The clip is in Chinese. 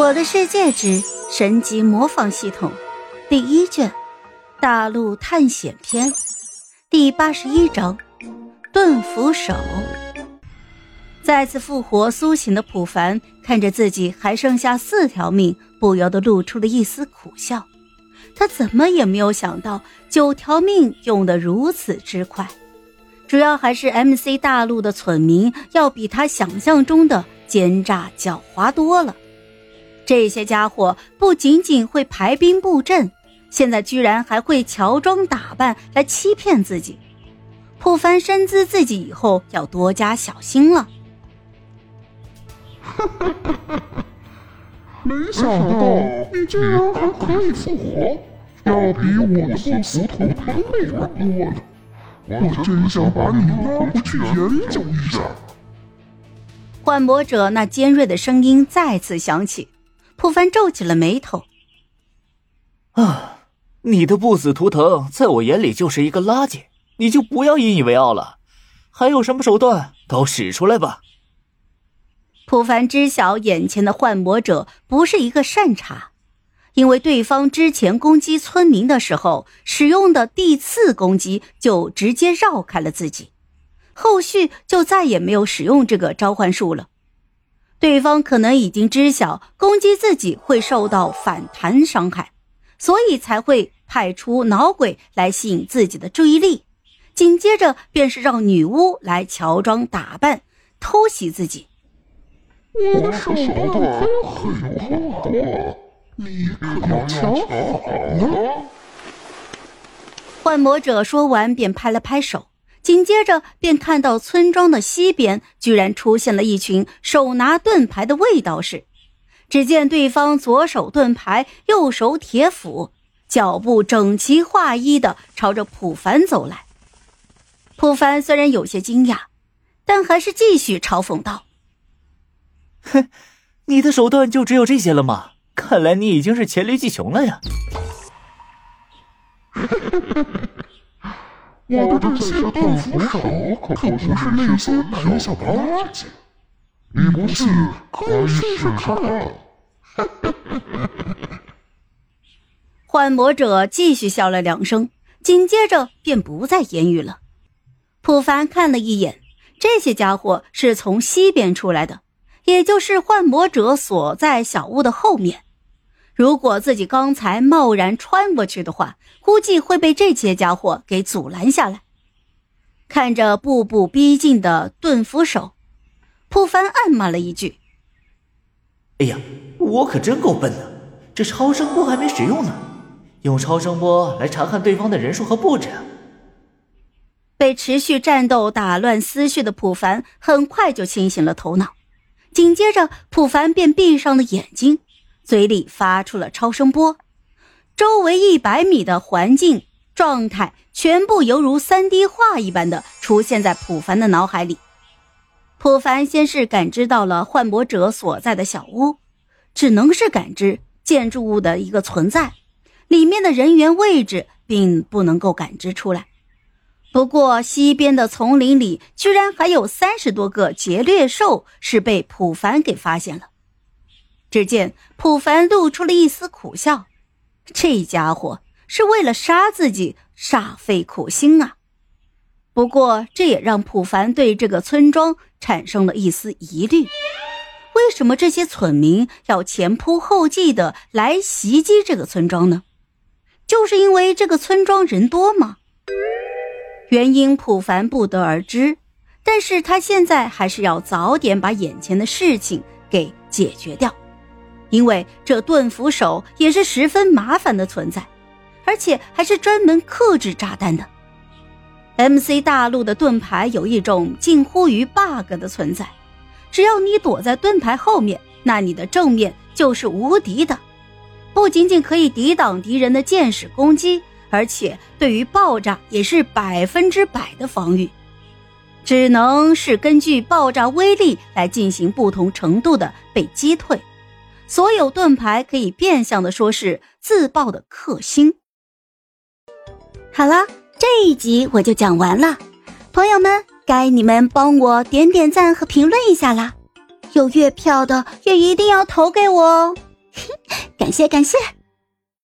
我的世界之神级模仿系统第一卷大陆探险篇第八十一章盾斧手。再次复活苏醒的普凡看着自己还剩下四条命，不由得露出了一丝苦笑。他怎么也没有想到九条命用得如此之快，主要还是 MC 大陆的村民要比他想象中的奸诈狡猾多了。这些家伙不仅仅会排兵布阵，现在居然还会乔装打扮来欺骗自己。普凡深知自己以后要多加小心了。哈哈哈哈哈！没想到你居然还可以复活，要比我的不死头牌美玩多了。我真想把你拉回去研究一下。幻魔者那尖锐的声音再次响起。普凡皱起了眉头。啊，你的不死图腾在我眼里就是一个垃圾，你就不要引以为傲了。还有什么手段都使出来吧。普凡知晓眼前的幻魔者不是一个善茬，因为对方之前攻击村民的时候使用的地刺攻击就直接绕开了自己，后续就再也没有使用这个召唤术了。对方可能已经知晓攻击自己会受到反弹伤害，所以才会派出脑鬼来吸引自己的注意力，紧接着便是让女巫来乔装打扮偷袭自己。我的手段还有很多，你可要瞧好了。幻魔者说完便拍了拍手。紧接着，便看到村庄的西边居然出现了一群手拿盾牌的卫道士。只见对方左手盾牌，右手铁斧，脚步整齐划一的朝着普凡走来。普凡虽然有些惊讶，但还是继续嘲讽道：“哼，你的手段就只有这些了吗？看来你已经是黔驴技穷了呀。”我的这些盾斧手可不是那些小小的垃圾，你不信可以试试看。幻魔者继续笑了两声，紧接着便不再言语了。普凡看了一眼，这些家伙是从西边出来的，也就是幻魔者所在小屋的后面。如果自己刚才贸然穿过去的话，估计会被这些家伙给阻拦下来。看着步步逼近的盾斧手，普凡暗骂了一句：“哎呀，我可真够笨的，这超声波还没使用呢，用超声波来查看对方的人数和布置。”被持续战斗打乱思绪的普凡很快就清醒了头脑，紧接着普凡便闭上了眼睛。嘴里发出了超声波，周围一百米的环境状态全部犹如三 D 画一般的出现在普凡的脑海里。普凡先是感知到了幻魔者所在的小屋，只能是感知建筑物的一个存在，里面的人员位置并不能够感知出来。不过西边的丛林里居然还有三十多个劫掠兽，是被普凡给发现了。只见普凡露出了一丝苦笑，这家伙是为了杀自己煞费苦心啊！不过这也让普凡对这个村庄产生了一丝疑虑：为什么这些村民要前仆后继的来袭击这个村庄呢？就是因为这个村庄人多吗？原因普凡不得而知，但是他现在还是要早点把眼前的事情给解决掉。因为这盾斧手也是十分麻烦的存在，而且还是专门克制炸弹的。MC 大陆的盾牌有一种近乎于 bug 的存在，只要你躲在盾牌后面，那你的正面就是无敌的，不仅仅可以抵挡敌人的箭矢攻击，而且对于爆炸也是百分之百的防御，只能是根据爆炸威力来进行不同程度的被击退。所有盾牌可以变相的说是自爆的克星。好了，这一集我就讲完了，朋友们，该你们帮我点点赞和评论一下啦，有月票的也一定要投给我哦。感 谢感谢。